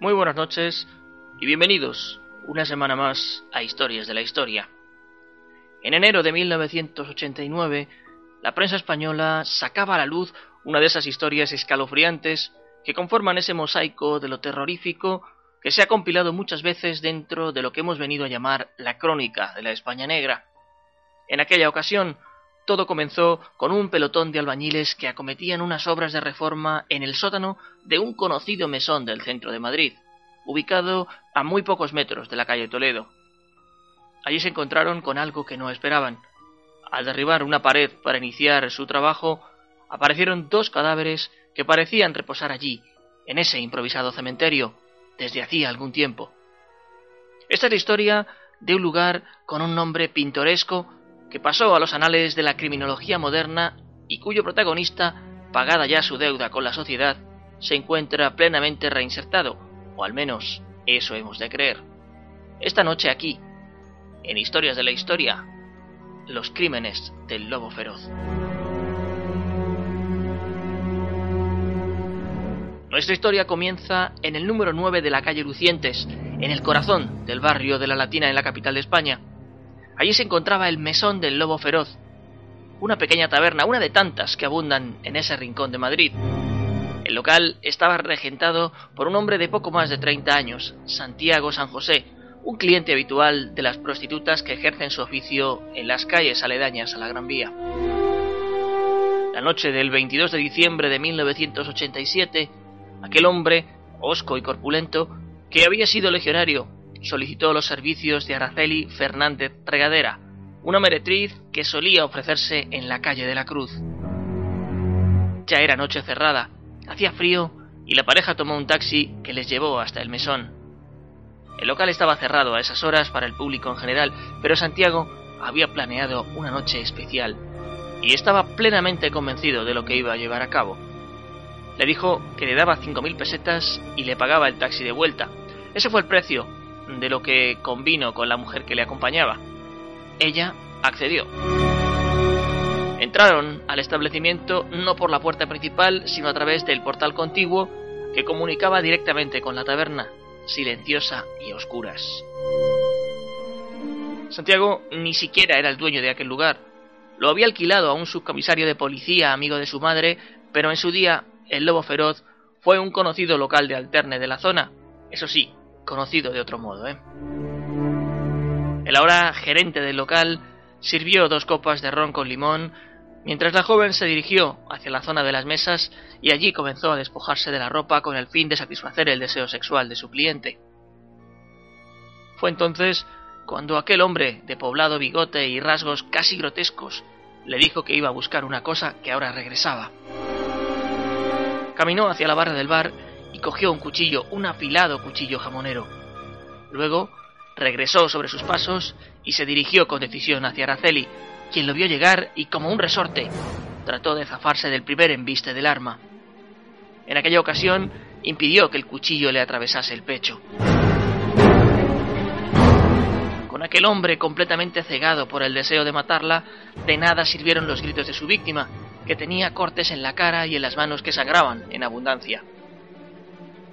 Muy buenas noches y bienvenidos una semana más a Historias de la Historia. En enero de 1989, la prensa española sacaba a la luz una de esas historias escalofriantes que conforman ese mosaico de lo terrorífico que se ha compilado muchas veces dentro de lo que hemos venido a llamar la crónica de la España negra. En aquella ocasión, todo comenzó con un pelotón de albañiles que acometían unas obras de reforma en el sótano de un conocido mesón del centro de Madrid, ubicado a muy pocos metros de la calle Toledo. Allí se encontraron con algo que no esperaban. Al derribar una pared para iniciar su trabajo, aparecieron dos cadáveres que parecían reposar allí, en ese improvisado cementerio, desde hacía algún tiempo. Esta es la historia de un lugar con un nombre pintoresco que pasó a los anales de la criminología moderna y cuyo protagonista, pagada ya su deuda con la sociedad, se encuentra plenamente reinsertado, o al menos eso hemos de creer. Esta noche aquí, en Historias de la Historia, los crímenes del lobo feroz. Nuestra historia comienza en el número 9 de la calle Lucientes, en el corazón del barrio de la Latina en la capital de España. Allí se encontraba el Mesón del Lobo Feroz, una pequeña taberna, una de tantas que abundan en ese rincón de Madrid. El local estaba regentado por un hombre de poco más de 30 años, Santiago San José, un cliente habitual de las prostitutas que ejercen su oficio en las calles aledañas a la Gran Vía. La noche del 22 de diciembre de 1987, aquel hombre, hosco y corpulento, que había sido legionario solicitó los servicios de Araceli Fernández Regadera, una meretriz que solía ofrecerse en la calle de la Cruz. Ya era noche cerrada, hacía frío y la pareja tomó un taxi que les llevó hasta el mesón. El local estaba cerrado a esas horas para el público en general, pero Santiago había planeado una noche especial y estaba plenamente convencido de lo que iba a llevar a cabo. Le dijo que le daba cinco mil pesetas y le pagaba el taxi de vuelta. Ese fue el precio de lo que convino con la mujer que le acompañaba. Ella accedió. Entraron al establecimiento no por la puerta principal, sino a través del portal contiguo que comunicaba directamente con la taberna, silenciosa y a oscuras. Santiago ni siquiera era el dueño de aquel lugar. Lo había alquilado a un subcomisario de policía amigo de su madre, pero en su día el lobo feroz fue un conocido local de alterne de la zona. Eso sí, conocido de otro modo. ¿eh? El ahora gerente del local sirvió dos copas de ron con limón mientras la joven se dirigió hacia la zona de las mesas y allí comenzó a despojarse de la ropa con el fin de satisfacer el deseo sexual de su cliente. Fue entonces cuando aquel hombre de poblado bigote y rasgos casi grotescos le dijo que iba a buscar una cosa que ahora regresaba. Caminó hacia la barra del bar y cogió un cuchillo, un afilado cuchillo jamonero. Luego regresó sobre sus pasos y se dirigió con decisión hacia Araceli, quien lo vio llegar y como un resorte trató de zafarse del primer embiste del arma. En aquella ocasión impidió que el cuchillo le atravesase el pecho. Con aquel hombre completamente cegado por el deseo de matarla, de nada sirvieron los gritos de su víctima, que tenía cortes en la cara y en las manos que sangraban en abundancia.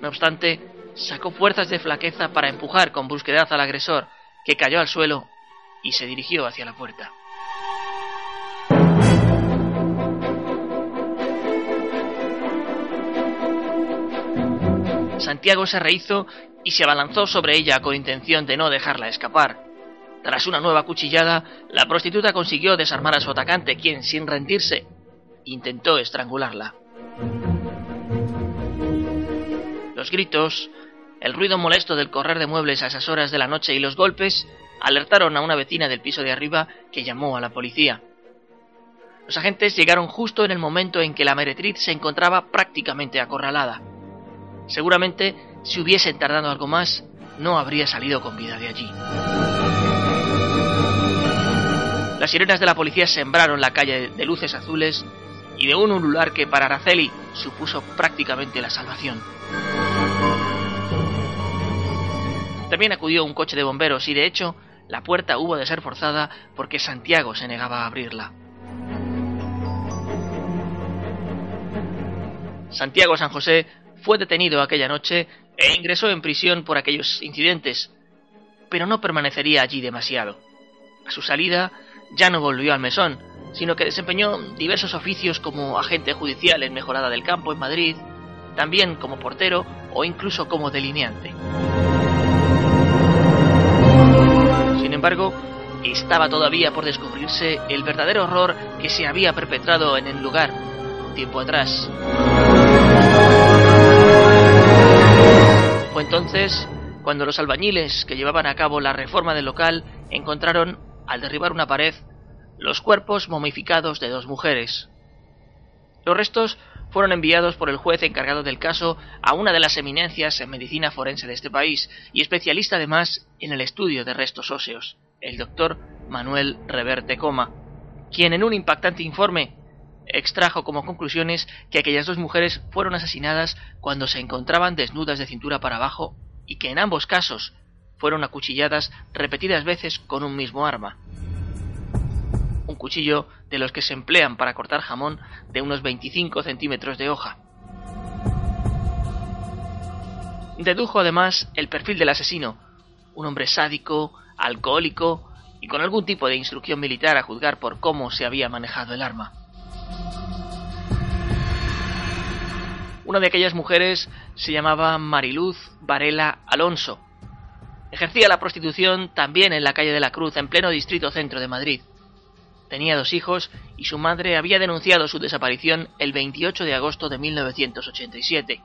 No obstante, sacó fuerzas de flaqueza para empujar con brusquedad al agresor, que cayó al suelo y se dirigió hacia la puerta. Santiago se rehizo y se abalanzó sobre ella con intención de no dejarla escapar. Tras una nueva cuchillada, la prostituta consiguió desarmar a su atacante, quien, sin rendirse, intentó estrangularla. Gritos, el ruido molesto del correr de muebles a esas horas de la noche y los golpes alertaron a una vecina del piso de arriba que llamó a la policía. Los agentes llegaron justo en el momento en que la meretriz se encontraba prácticamente acorralada. Seguramente, si hubiesen tardado algo más, no habría salido con vida de allí. Las sirenas de la policía sembraron la calle de luces azules y de un ulular que para Araceli supuso prácticamente la salvación. También acudió un coche de bomberos y de hecho la puerta hubo de ser forzada porque Santiago se negaba a abrirla. Santiago San José fue detenido aquella noche e ingresó en prisión por aquellos incidentes, pero no permanecería allí demasiado. A su salida ya no volvió al mesón, sino que desempeñó diversos oficios como agente judicial en Mejorada del Campo en Madrid, también como portero o incluso como delineante. Sin embargo, estaba todavía por descubrirse el verdadero horror que se había perpetrado en el lugar tiempo atrás. Fue entonces cuando los albañiles que llevaban a cabo la reforma del local encontraron, al derribar una pared, los cuerpos momificados de dos mujeres. Los restos fueron enviados por el juez encargado del caso a una de las eminencias en medicina forense de este país y especialista además en el estudio de restos óseos, el doctor Manuel Reverte Coma, quien en un impactante informe extrajo como conclusiones que aquellas dos mujeres fueron asesinadas cuando se encontraban desnudas de cintura para abajo y que en ambos casos fueron acuchilladas repetidas veces con un mismo arma cuchillo de los que se emplean para cortar jamón de unos 25 centímetros de hoja. Dedujo además el perfil del asesino, un hombre sádico, alcohólico y con algún tipo de instrucción militar a juzgar por cómo se había manejado el arma. Una de aquellas mujeres se llamaba Mariluz Varela Alonso. Ejercía la prostitución también en la calle de la Cruz, en pleno distrito centro de Madrid. Tenía dos hijos y su madre había denunciado su desaparición el 28 de agosto de 1987.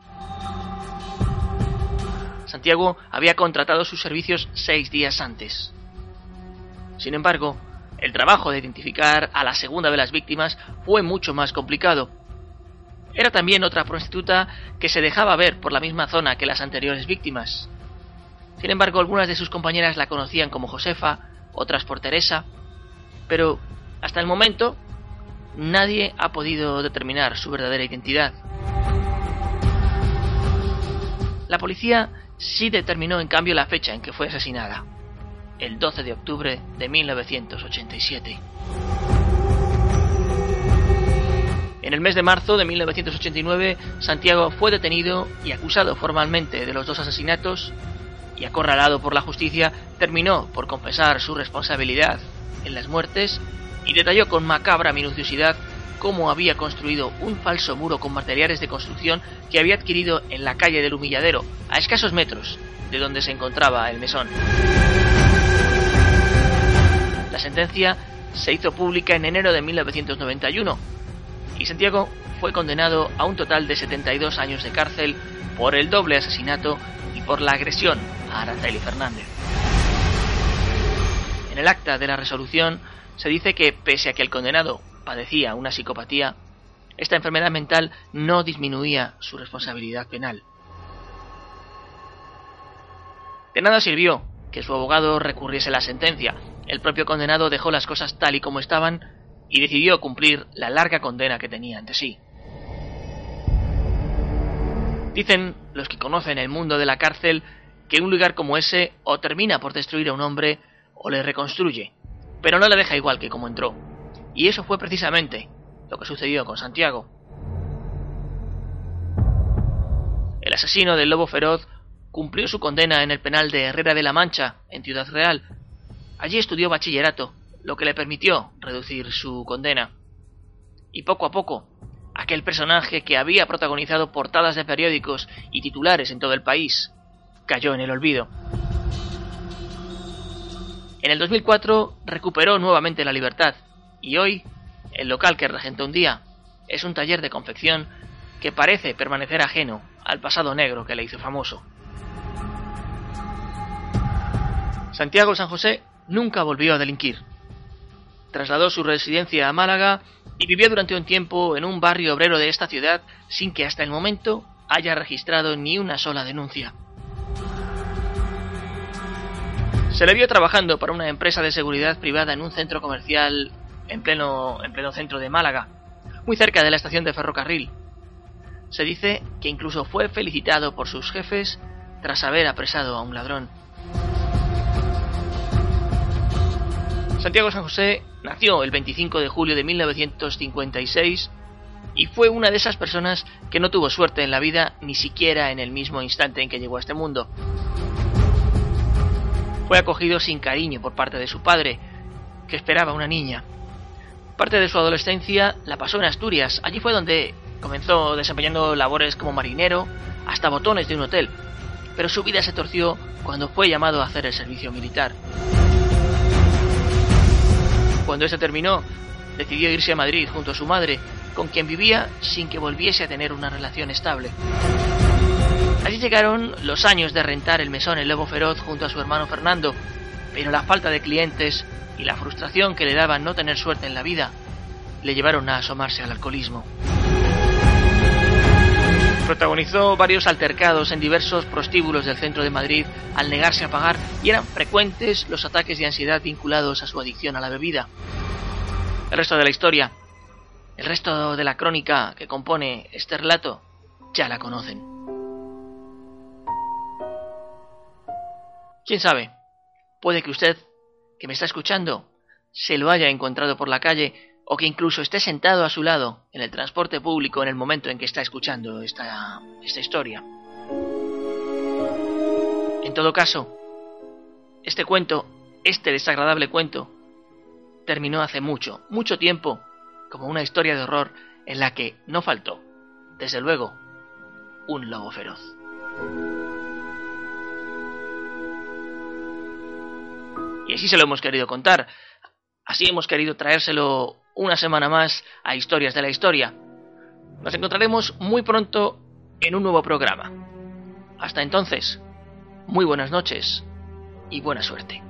Santiago había contratado sus servicios seis días antes. Sin embargo, el trabajo de identificar a la segunda de las víctimas fue mucho más complicado. Era también otra prostituta que se dejaba ver por la misma zona que las anteriores víctimas. Sin embargo, algunas de sus compañeras la conocían como Josefa, otras por Teresa, pero hasta el momento, nadie ha podido determinar su verdadera identidad. La policía sí determinó en cambio la fecha en que fue asesinada, el 12 de octubre de 1987. En el mes de marzo de 1989, Santiago fue detenido y acusado formalmente de los dos asesinatos y acorralado por la justicia, terminó por confesar su responsabilidad en las muertes y detalló con macabra minuciosidad cómo había construido un falso muro con materiales de construcción que había adquirido en la calle del Humilladero, a escasos metros de donde se encontraba el mesón. La sentencia se hizo pública en enero de 1991 y Santiago fue condenado a un total de 72 años de cárcel por el doble asesinato y por la agresión a Araceli Fernández. En el acta de la resolución se dice que, pese a que el condenado padecía una psicopatía, esta enfermedad mental no disminuía su responsabilidad penal. De nada sirvió que su abogado recurriese la sentencia. El propio condenado dejó las cosas tal y como estaban y decidió cumplir la larga condena que tenía ante sí. Dicen los que conocen el mundo de la cárcel que un lugar como ese o termina por destruir a un hombre o le reconstruye, pero no le deja igual que como entró. Y eso fue precisamente lo que sucedió con Santiago. El asesino del lobo feroz cumplió su condena en el penal de Herrera de la Mancha, en Ciudad Real. Allí estudió bachillerato, lo que le permitió reducir su condena. Y poco a poco, aquel personaje que había protagonizado portadas de periódicos y titulares en todo el país, cayó en el olvido. En el 2004 recuperó nuevamente la libertad y hoy el local que regentó un día es un taller de confección que parece permanecer ajeno al pasado negro que le hizo famoso. Santiago San José nunca volvió a delinquir. Trasladó su residencia a Málaga y vivió durante un tiempo en un barrio obrero de esta ciudad sin que hasta el momento haya registrado ni una sola denuncia. Se le vio trabajando para una empresa de seguridad privada en un centro comercial en pleno, en pleno centro de Málaga, muy cerca de la estación de ferrocarril. Se dice que incluso fue felicitado por sus jefes tras haber apresado a un ladrón. Santiago San José nació el 25 de julio de 1956 y fue una de esas personas que no tuvo suerte en la vida ni siquiera en el mismo instante en que llegó a este mundo. Fue acogido sin cariño por parte de su padre, que esperaba una niña. Parte de su adolescencia la pasó en Asturias. Allí fue donde comenzó desempeñando labores como marinero, hasta botones de un hotel. Pero su vida se torció cuando fue llamado a hacer el servicio militar. Cuando este terminó, decidió irse a Madrid junto a su madre, con quien vivía sin que volviese a tener una relación estable. Allí llegaron los años de rentar el mesón El Lobo Feroz junto a su hermano Fernando, pero la falta de clientes y la frustración que le daba no tener suerte en la vida le llevaron a asomarse al alcoholismo. Protagonizó varios altercados en diversos prostíbulos del centro de Madrid al negarse a pagar y eran frecuentes los ataques de ansiedad vinculados a su adicción a la bebida. El resto de la historia, el resto de la crónica que compone este relato, ya la conocen. ¿Quién sabe? Puede que usted que me está escuchando se lo haya encontrado por la calle o que incluso esté sentado a su lado en el transporte público en el momento en que está escuchando esta, esta historia. En todo caso, este cuento, este desagradable cuento, terminó hace mucho, mucho tiempo como una historia de horror en la que no faltó, desde luego, un lobo feroz. Y así se lo hemos querido contar. Así hemos querido traérselo una semana más a Historias de la Historia. Nos encontraremos muy pronto en un nuevo programa. Hasta entonces, muy buenas noches y buena suerte.